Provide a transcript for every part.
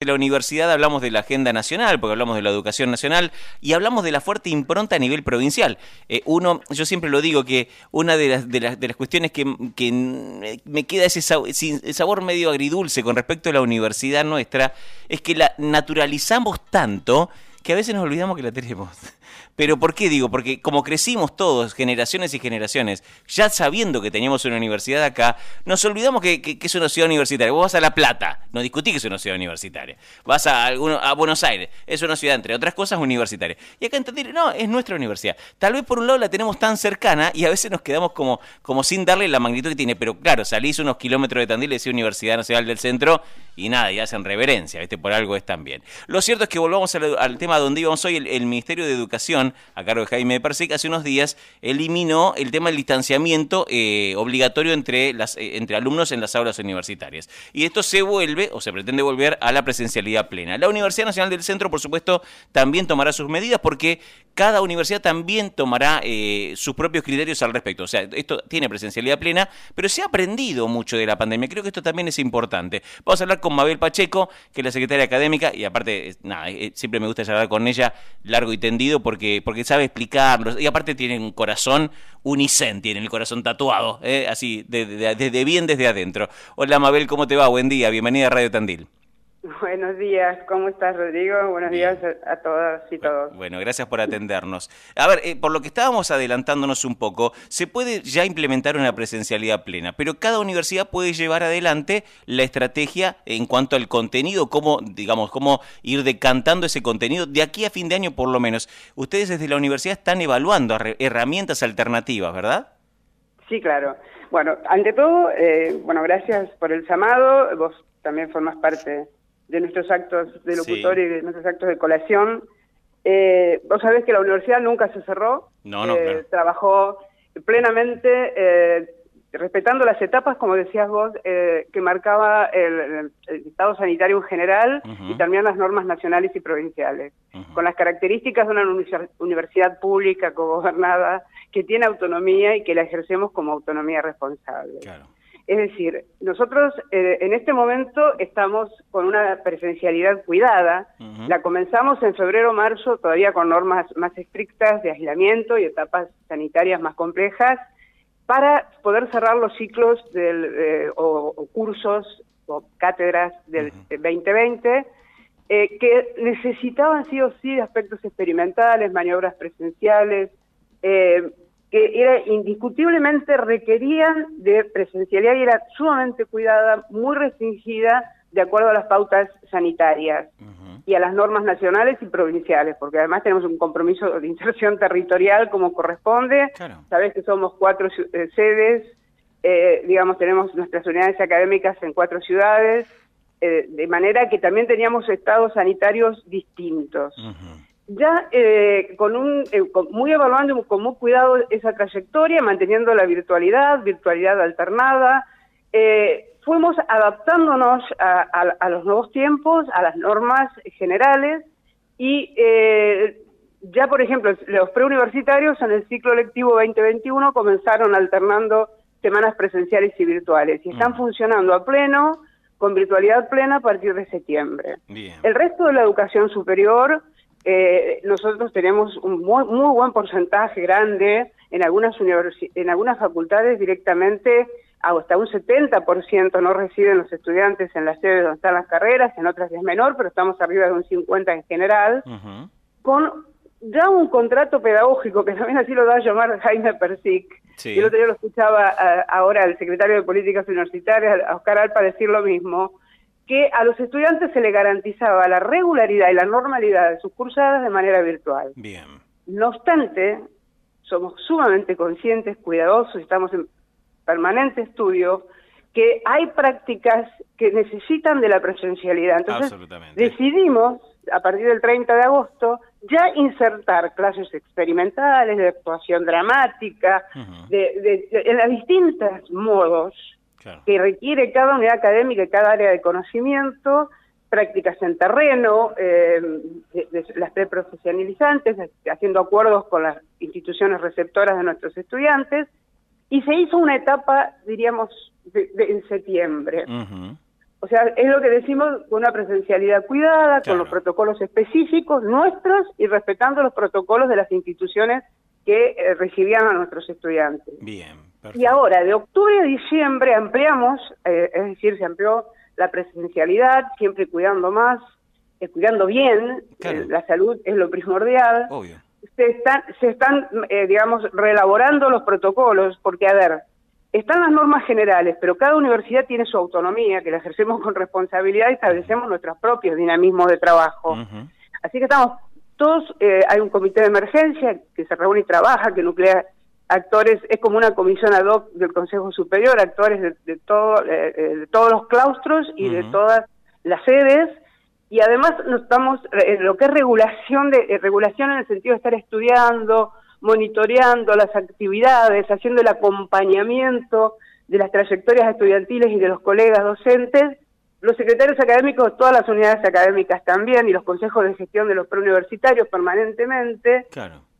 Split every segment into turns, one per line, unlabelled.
de la universidad hablamos de la agenda nacional, porque hablamos de la educación nacional, y hablamos de la fuerte impronta a nivel provincial. Eh, uno, yo siempre lo digo, que una de las, de las, de las cuestiones que, me queda ese sabor medio agridulce con respecto a la universidad nuestra, es que la naturalizamos tanto que a veces nos olvidamos que la tenemos. Pero ¿por qué digo? Porque como crecimos todos, generaciones y generaciones, ya sabiendo que teníamos una universidad acá, nos olvidamos que, es una ciudad universitaria. Vos vas a La Plata, no discutí que es una ciudad universitaria. Vas a, alguno, a Buenos Aires, es una ciudad, entre otras cosas, universitaria. Y acá entender, no, es nuestra universidad. Tal vez por un lado la tenemos tan cercana y a veces nos quedamos como, como sin darle la magnitud que tiene. Pero claro, salís unos kilómetros de Tandil y decís Universidad Nacional del Centro y nada, y hacen reverencia, ¿viste? Por algo es también. Lo cierto es que volvamos al, tema donde íbamos hoy, el Ministerio de Educación a cargo de Jaime Persic, hace unos días eliminó el tema del distanciamiento eh, obligatorio entre, eh, entre alumnos en las aulas universitarias. Y esto se vuelve, o se pretende volver, a la presencialidad plena. La Universidad Nacional del Centro, por supuesto, también tomará sus medidas porque cada universidad también tomará eh, sus propios criterios al respecto. O sea, esto tiene presencialidad plena, pero se ha aprendido mucho de la pandemia. Creo que esto también es importante. Vamos a hablar con Mabel Pacheco, que es la secretaria académica, y aparte, nada, siempre me gusta con ella largo y tendido porque, porque sabe explicarlo. Y aparte tiene un corazón unicen, tiene el corazón tatuado, ¿eh? así, desde de, bien desde adentro. Hola Mabel, ¿cómo te va? Buen día, bienvenida a Radio Tandil.
Buenos días, ¿cómo estás Rodrigo? Buenos días a, todas y todos.
Bueno, gracias por atendernos. A ver, eh, por lo que estábamos adelantándonos un poco, se puede ya implementar una presencialidad plena, pero cada universidad puede llevar adelante la estrategia en cuanto al contenido, cómo, digamos, cómo ir decantando ese contenido de aquí a fin de año por lo menos. Ustedes desde la universidad están evaluando herramientas alternativas, ¿verdad?
Sí, claro. Bueno, ante todo, eh, bueno, gracias por el llamado. Vos también formas parte de nuestros actos de locutorio y de nuestros actos de colación. Eh, vos sabés que la universidad nunca se cerró,
no, no, eh,
trabajó plenamente eh, respetando las etapas, como decías vos, eh, que marcaba el, Estado sanitario en general y también las normas nacionales y provinciales, con las características de una universidad pública cogobernada que tiene autonomía y que la ejercemos como autonomía responsable. Claro. Es decir, nosotros eh, en este momento estamos con una presencialidad cuidada. La comenzamos en febrero-marzo, todavía con normas más estrictas de aislamiento y etapas sanitarias más complejas, para poder cerrar los ciclos del, eh, o, cursos o cátedras del 2020, eh, que necesitaban sí o sí aspectos experimentales, maniobras presenciales, que era indiscutiblemente requerían de presencialidad y era sumamente cuidada, muy restringida de acuerdo a las pautas sanitarias y a las normas nacionales y provinciales, porque además tenemos un compromiso de inserción territorial como corresponde. Sabes que somos cuatro eh, sedes, eh, digamos, tenemos nuestras unidades académicas en cuatro ciudades, eh, de manera que también teníamos estados sanitarios distintos ya eh, con un eh, muy evaluando con muy cuidado esa trayectoria, manteniendo la virtualidad, virtualidad alternada, eh, fuimos adaptándonos a, los nuevos tiempos, a las normas generales y ya, por ejemplo, los preuniversitarios en el ciclo lectivo 2021 comenzaron alternando semanas presenciales y virtuales y están mm. funcionando a pleno, con virtualidad plena a partir de septiembre. El resto de la educación superior eh, nosotros tenemos un muy, buen porcentaje grande en algunas en algunas facultades directamente hasta un 70% no reciben los estudiantes en las sedes donde están las carreras, en otras es menor, pero estamos arriba de un 50 en general, con ya un contrato pedagógico, que también así lo da a llamar Jaime Persic, y el otro día lo escuchaba ahora el secretario de Políticas Universitarias, Oscar Alpa, decir lo mismo, que a los estudiantes se les garantizaba la regularidad y la normalidad de sus cursadas de manera virtual.
Bien.
No obstante, somos sumamente conscientes, cuidadosos, estamos en permanente estudio, que hay prácticas que necesitan de la presencialidad. Entonces, decidimos, a partir del 30 de agosto, ya insertar clases experimentales, de actuación dramática, de, en los distintos modos que requiere cada unidad académica y cada área de conocimiento, prácticas en terreno, eh, las preprofesionalizantes, haciendo acuerdos con las instituciones receptoras de nuestros estudiantes, y se hizo una etapa, diríamos, en septiembre. O sea, es lo que decimos con una presencialidad cuidada, con los protocolos específicos nuestros y respetando los protocolos de las instituciones que eh, recibían a nuestros estudiantes.
Bien.
Y ahora, de octubre a diciembre ampliamos, eh, es decir, se amplió la presencialidad, siempre cuidando más, eh, cuidando bien, la salud es lo primordial.
Obvio.
Se están, se están digamos, reelaborando los protocolos, porque, a ver, están las normas generales, pero cada universidad tiene su autonomía, que la ejercemos con responsabilidad y establecemos nuestros propios dinamismos de trabajo. Así que estamos todos, eh, hay un comité de emergencia que se reúne y trabaja, que nuclea actores, es como una comisión ad hoc del Consejo Superior, actores de, todo, eh, eh, de todos los claustros y de todas las sedes, y además nos estamos en lo que es regulación, de regulación en el sentido de estar estudiando, monitoreando las actividades, haciendo el acompañamiento de las trayectorias estudiantiles y de los colegas docentes, los secretarios académicos, todas las unidades académicas también, y los consejos de gestión de los preuniversitarios permanentemente.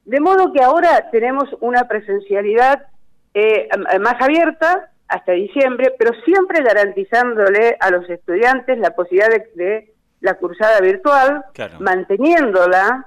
De modo que ahora tenemos una presencialidad eh, más abierta hasta diciembre, pero siempre garantizándole a los estudiantes la posibilidad de, la cursada virtual, manteniéndola,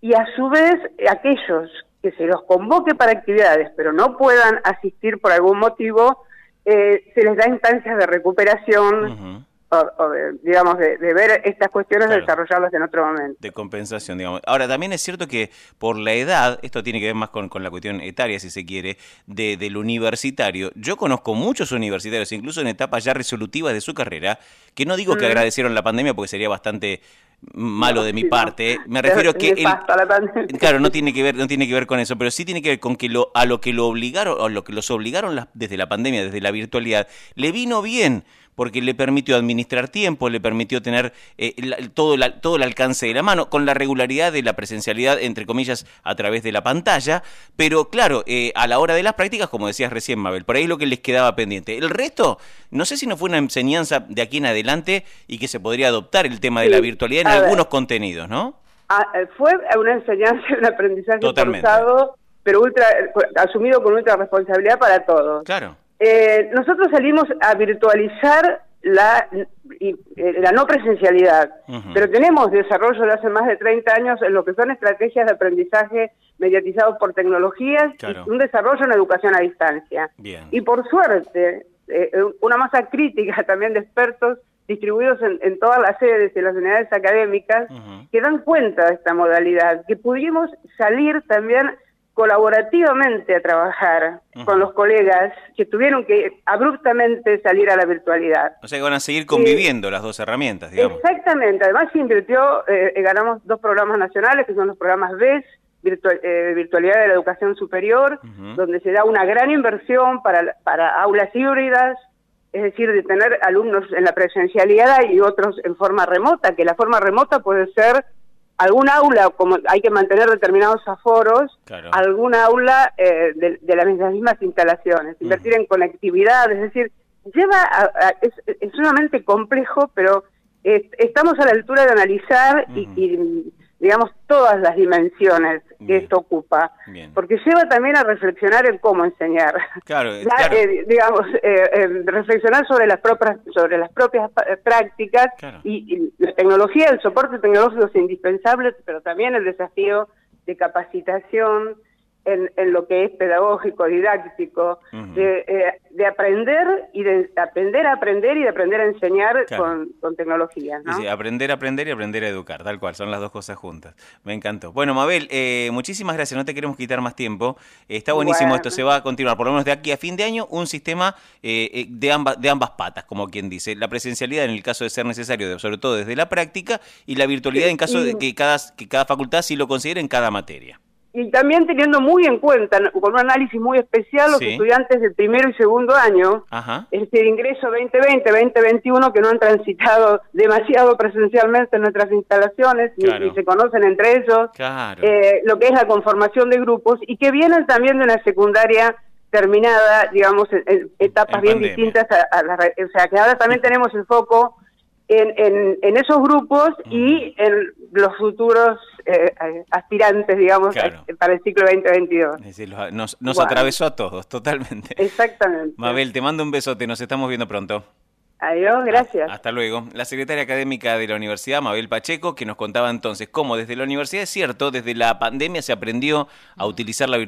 y a su vez aquellos que se los convoque para actividades, pero no puedan asistir por algún motivo, eh, se les da instancias de recuperación. O, digamos, de, ver estas cuestiones, de desarrollarlas en otro momento.
De compensación, digamos. Ahora, también es cierto que por la edad, esto tiene que ver más con, con la cuestión etaria, si se quiere, de, del universitario. Yo conozco muchos universitarios, incluso en etapas ya resolutivas de su carrera, que no digo que agradecieron la pandemia porque sería bastante malo de mi parte. Me refiero que claro, no tiene que ver, no tiene que ver con eso, pero sí tiene que ver con que lo, a lo que lo obligaron, o lo que los obligaron desde la pandemia, desde la virtualidad, le vino bien porque le permitió administrar tiempo, le permitió tener eh, todo, todo el alcance de la mano, con la regularidad de la presencialidad, entre comillas, a través de la pantalla, pero claro, eh, a la hora de las prácticas, como decías recién, Mabel, por ahí lo que les quedaba pendiente. El resto, no sé si no fue una enseñanza de aquí en adelante y que se podría adoptar el tema de la virtualidad en algunos contenidos, ¿no?
Ah, eh, fue una enseñanza, un aprendizaje forzado, pero ultra, asumido con ultra responsabilidad para todos.
Claro.
Eh, nosotros salimos a virtualizar la, eh, la no presencialidad, pero tenemos desarrollo de hace más de 30 años en lo que son estrategias de aprendizaje mediatizados por tecnologías y un desarrollo en educación a distancia. Y por suerte, eh, una masa crítica también de expertos distribuidos en, todas las sedes de las unidades académicas que dan cuenta de esta modalidad, que pudimos salir también colaborativamente a trabajar con los colegas que tuvieron que abruptamente salir a la virtualidad.
O sea que van a seguir conviviendo las dos herramientas, digamos.
Exactamente, además se invirtió, eh, eh, ganamos dos programas nacionales que son los programas BES, eh, Virtualidad de la Educación Superior, donde se da una gran inversión para, para aulas híbridas, es decir, de tener alumnos en la presencialidad y otros en forma remota, que la forma remota puede ser algún aula, como hay que mantener determinados aforos, algún aula eh, de, las mismas instalaciones, invertir en conectividad, es decir, lleva es, sumamente complejo, pero estamos a la altura de analizar y digamos, todas las dimensiones que esto ocupa, porque lleva también a reflexionar en cómo enseñar.
Claro,
eh, digamos, eh, eh, reflexionar sobre las propias sobre las propias prácticas y, la tecnología, el soporte tecnológico es indispensable, pero también el desafío de capacitación, en, lo que es pedagógico, didáctico, eh, de, aprender y de aprender a aprender y de aprender a enseñar con, tecnología.
Sí, aprender a aprender y aprender a educar, tal cual, son las dos cosas juntas. Me encantó. Bueno, Mabel, eh, muchísimas gracias, no te queremos quitar más tiempo. está buenísimo, esto se va a continuar, por lo menos de aquí a fin de año, un sistema eh, de, ambas, de ambas patas, como quien dice. La presencialidad en el caso de ser necesario, sobre todo desde la práctica, y la virtualidad en caso de que cada, que cada facultad sí lo considere en cada materia
y también teniendo muy en cuenta, con un análisis muy especial, los estudiantes del primero y segundo año, es decir, ingreso 2020, 2021, que no han transitado demasiado presencialmente en nuestras instalaciones, ni, se conocen entre ellos, eh, lo que es la conformación de grupos, y que vienen también de una secundaria terminada, digamos, en, etapas bien distintas a, la... O sea, que ahora también tenemos el foco en, en, esos grupos y en los futuros eh, aspirantes, digamos, para el ciclo 2022.
nos, nos atravesó a todos, totalmente.
Exactamente.
Mabel, te mando un besote, nos estamos viendo pronto.
Adiós, gracias.
Hasta luego. La secretaria académica de la Universidad, Mabel Pacheco, que nos contaba entonces cómo desde la universidad es cierto, desde la pandemia se aprendió a utilizar la virtualidad